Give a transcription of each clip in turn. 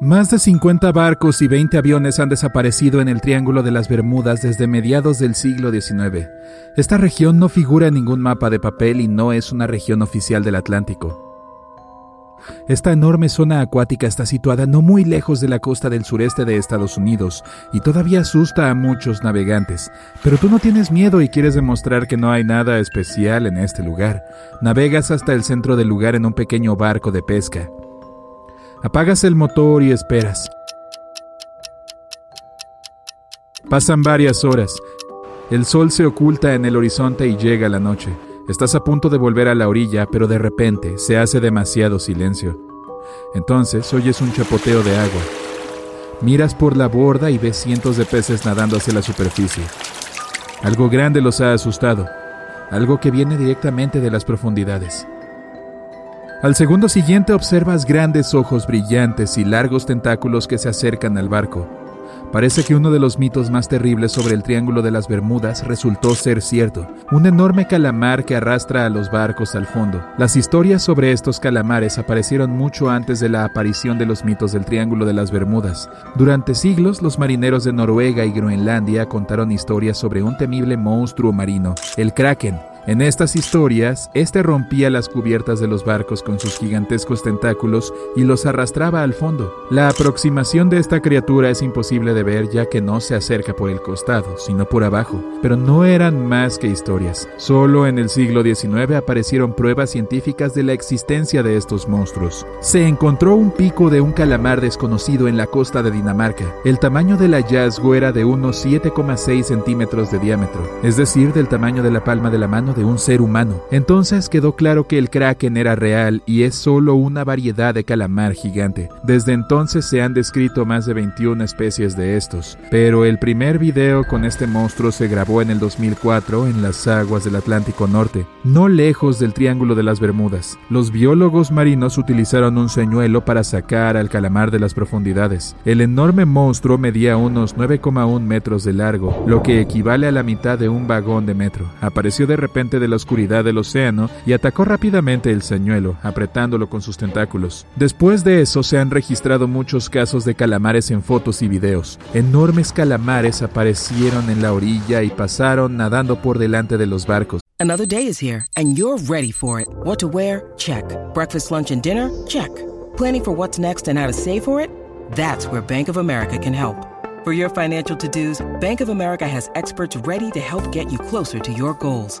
Más de 50 barcos y 20 aviones han desaparecido en el Triángulo de las Bermudas desde mediados del siglo XIX. Esta región no figura en ningún mapa de papel y no es una región oficial del Atlántico. Esta enorme zona acuática está situada no muy lejos de la costa del sureste de Estados Unidos y todavía asusta a muchos navegantes. Pero tú no tienes miedo y quieres demostrar que no hay nada especial en este lugar. Navegas hasta el centro del lugar en un pequeño barco de pesca. Apagas el motor y esperas. Pasan varias horas. El sol se oculta en el horizonte y llega la noche. Estás a punto de volver a la orilla, pero de repente se hace demasiado silencio. Entonces oyes un chapoteo de agua. Miras por la borda y ves cientos de peces nadando hacia la superficie. Algo grande los ha asustado, algo que viene directamente de las profundidades. Al segundo siguiente observas grandes ojos brillantes y largos tentáculos que se acercan al barco. Parece que uno de los mitos más terribles sobre el Triángulo de las Bermudas resultó ser cierto, un enorme calamar que arrastra a los barcos al fondo. Las historias sobre estos calamares aparecieron mucho antes de la aparición de los mitos del Triángulo de las Bermudas. Durante siglos, los marineros de Noruega y Groenlandia contaron historias sobre un temible monstruo marino, el Kraken, en estas historias, este rompía las cubiertas de los barcos con sus gigantescos tentáculos y los arrastraba al fondo. La aproximación de esta criatura es imposible de ver ya que no se acerca por el costado, sino por abajo, pero no eran más que historias. Solo en el siglo XIX aparecieron pruebas científicas de la existencia de estos monstruos. Se encontró un pico de un calamar desconocido en la costa de Dinamarca. El tamaño del hallazgo era de unos 7,6 centímetros de diámetro, es decir, del tamaño de la palma de la mano de un ser humano. Entonces quedó claro que el kraken era real y es solo una variedad de calamar gigante. Desde entonces se han descrito más de 21 especies de estos, pero el primer video con este monstruo se grabó en el 2004 en las aguas del Atlántico Norte, no lejos del Triángulo de las Bermudas. Los biólogos marinos utilizaron un señuelo para sacar al calamar de las profundidades. El enorme monstruo medía unos 9,1 metros de largo, lo que equivale a la mitad de un vagón de metro. Apareció de repente de la oscuridad del océano y atacó rápidamente el señuelo, apretándolo con sus tentáculos. Después de eso se han registrado muchos casos de calamares en fotos y videos. Enormes calamares aparecieron en la orilla y pasaron nadando por delante de los barcos. Another day is here and you're ready for it. What to wear? Check. Breakfast, lunch and dinner? Check. Planning for what's next and how to save for it? That's where Bank of America can help. For your financial to-dos, Bank of America has experts ready to help get you closer to your goals.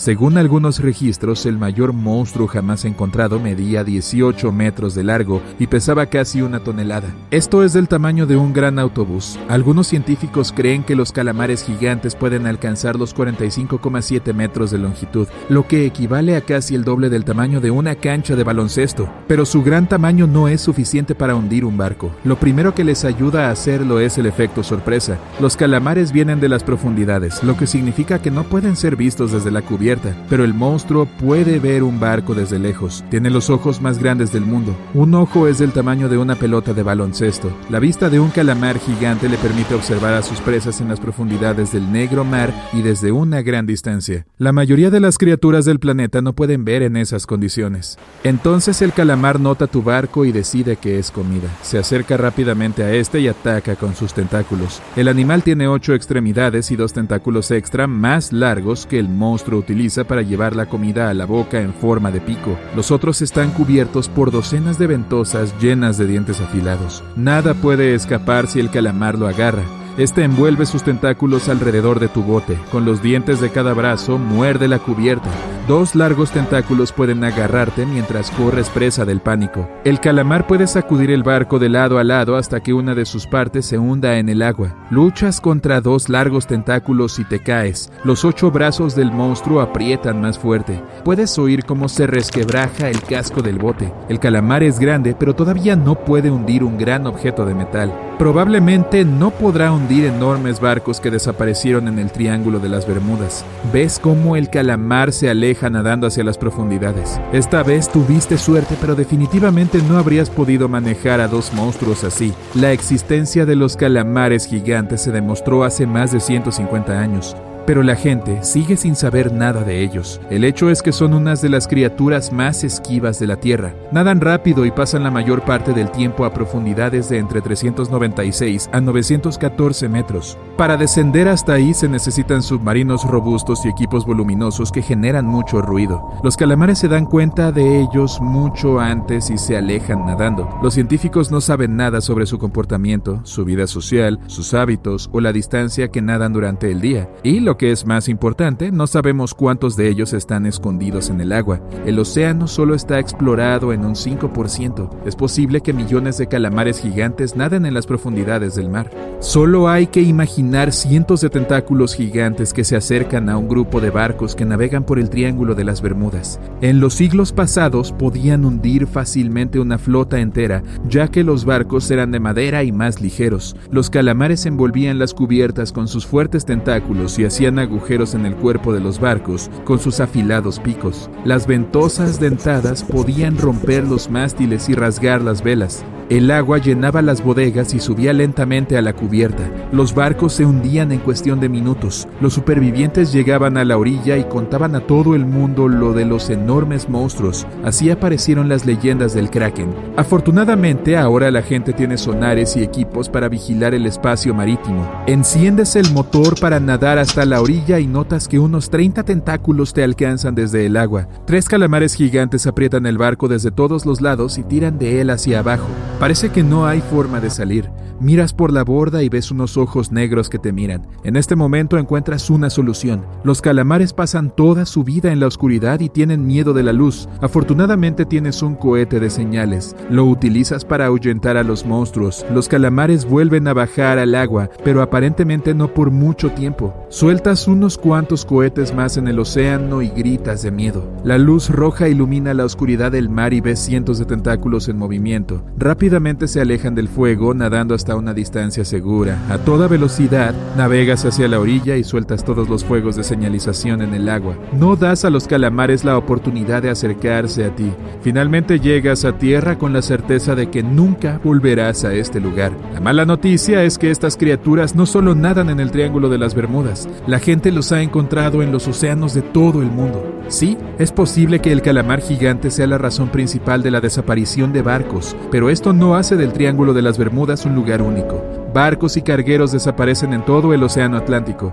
Según algunos registros, el mayor monstruo jamás encontrado medía 18 metros de largo y pesaba casi una tonelada. Esto es del tamaño de un gran autobús. Algunos científicos creen que los calamares gigantes pueden alcanzar los 45,7 metros de longitud, lo que equivale a casi el doble del tamaño de una cancha de baloncesto. Pero su gran tamaño no es suficiente para hundir un barco. Lo primero que les ayuda a hacerlo es el efecto sorpresa. Los calamares vienen de las profundidades, lo que significa que no pueden ser vistos desde la cubierta, pero el monstruo puede ver un barco desde lejos. Tiene los ojos más grandes del mundo. Un ojo es del tamaño de una pelota de baloncesto. La vista de un calamar gigante le permite observar a sus presas en las profundidades del negro mar y desde una gran distancia. La mayoría de las criaturas del planeta no pueden ver en esas condiciones. Entonces el calamar nota tu barco y decide que es comida. Se acerca rápidamente a este y ataca con sus tentáculos. El animal tiene ocho extremidades y dos tentáculos extra más largos que el monstruo utiliza para llevar la comida a la boca en forma de pico. Los otros están cubiertos por docenas de ventosas llenas de dientes afilados. Nada puede escapar si el calamar lo agarra. Este envuelve sus tentáculos alrededor de tu bote. Con los dientes de cada brazo muerde la cubierta. Dos largos tentáculos pueden agarrarte mientras corres presa del pánico. El calamar puede sacudir el barco de lado a lado hasta que una de sus partes se hunda en el agua. Luchas contra dos largos tentáculos y te caes. Los ocho brazos del monstruo aprietan más fuerte. Puedes oír cómo se resquebraja el casco del bote. El calamar es grande, pero todavía no puede hundir un gran objeto de metal. Probablemente no podrá hundir enormes barcos que desaparecieron en el Triángulo de las Bermudas. Ves cómo el calamar se aleja nadando hacia las profundidades. Esta vez tuviste suerte, pero definitivamente no habrías podido manejar a dos monstruos así. La existencia de los calamares gigantes se demostró hace más de 150 años pero la gente sigue sin saber nada de ellos. El hecho es que son unas de las criaturas más esquivas de la Tierra. Nadan rápido y pasan la mayor parte del tiempo a profundidades de entre 396 a 914 metros. Para descender hasta ahí se necesitan submarinos robustos y equipos voluminosos que generan mucho ruido. Los calamares se dan cuenta de ellos mucho antes y se alejan nadando. Los científicos no saben nada sobre su comportamiento, su vida social, sus hábitos o la distancia que nadan durante el día. Y lo que es más importante, no sabemos cuántos de ellos están escondidos en el agua. El océano solo está explorado en un 5%. Es posible que millones de calamares gigantes naden en las profundidades del mar. Solo hay que imaginar cientos de tentáculos gigantes que se acercan a un grupo de barcos que navegan por el Triángulo de las Bermudas. En los siglos pasados podían hundir fácilmente una flota entera, ya que los barcos eran de madera y más ligeros. Los calamares envolvían las cubiertas con sus fuertes tentáculos y hacían agujeros en el cuerpo de los barcos con sus afilados picos. Las ventosas dentadas podían romper los mástiles y rasgar las velas. El agua llenaba las bodegas y subía lentamente a la cubierta. Los barcos se hundían en cuestión de minutos. Los supervivientes llegaban a la orilla y contaban a todo el mundo lo de los enormes monstruos. Así aparecieron las leyendas del Kraken. Afortunadamente, ahora la gente tiene sonares y equipos para vigilar el espacio marítimo. Enciendes el motor para nadar hasta la orilla y notas que unos 30 tentáculos te alcanzan desde el agua. Tres calamares gigantes aprietan el barco desde todos los lados y tiran de él hacia abajo. Parece que no hay forma de salir. Miras por la borda y ves unos ojos negros que te miran. En este momento encuentras una solución. Los calamares pasan toda su vida en la oscuridad y tienen miedo de la luz. Afortunadamente tienes un cohete de señales. Lo utilizas para ahuyentar a los monstruos. Los calamares vuelven a bajar al agua, pero aparentemente no por mucho tiempo. Sueltas unos cuantos cohetes más en el océano y gritas de miedo. La luz roja ilumina la oscuridad del mar y ves cientos de tentáculos en movimiento. Rápidamente se alejan del fuego, nadando hasta una distancia segura. A toda velocidad, navegas hacia la orilla y sueltas todos los fuegos de señalización en el agua. No das a los calamares la oportunidad de acercarse a ti. Finalmente llegas a tierra con la certeza de que nunca volverás a este lugar. La mala noticia es que estas criaturas no solo nadan en el Triángulo de las Bermudas, la gente los ha encontrado en los océanos de todo el mundo. Sí, es posible que el calamar gigante sea la razón principal de la desaparición de barcos, pero esto no hace del Triángulo de las Bermudas un lugar único. Barcos y cargueros desaparecen en todo el Océano Atlántico.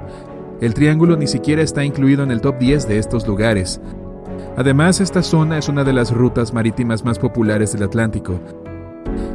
El Triángulo ni siquiera está incluido en el top 10 de estos lugares. Además, esta zona es una de las rutas marítimas más populares del Atlántico.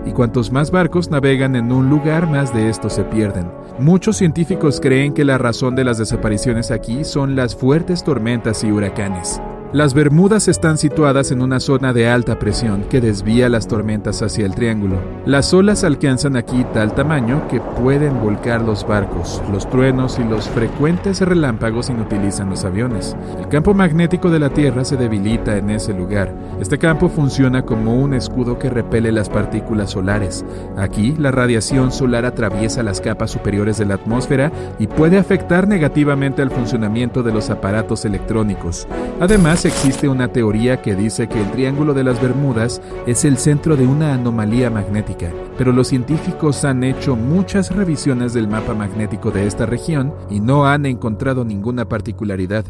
Y cuantos más barcos navegan en un lugar, más de estos se pierden. Muchos científicos creen que la razón de las desapariciones aquí son las fuertes tormentas y huracanes. Las Bermudas están situadas en una zona de alta presión que desvía las tormentas hacia el triángulo. Las olas alcanzan aquí tal tamaño que pueden volcar los barcos. Los truenos y los frecuentes relámpagos inutilizan los aviones. El campo magnético de la Tierra se debilita en ese lugar. Este campo funciona como un escudo que repele las partículas solares. Aquí, la radiación solar atraviesa las capas superiores de la atmósfera y puede afectar negativamente al funcionamiento de los aparatos electrónicos. Existe una teoría que dice que el Triángulo de las Bermudas es el centro de una anomalía magnética, pero los científicos han hecho muchas revisiones del mapa magnético de esta región y no han encontrado ninguna particularidad.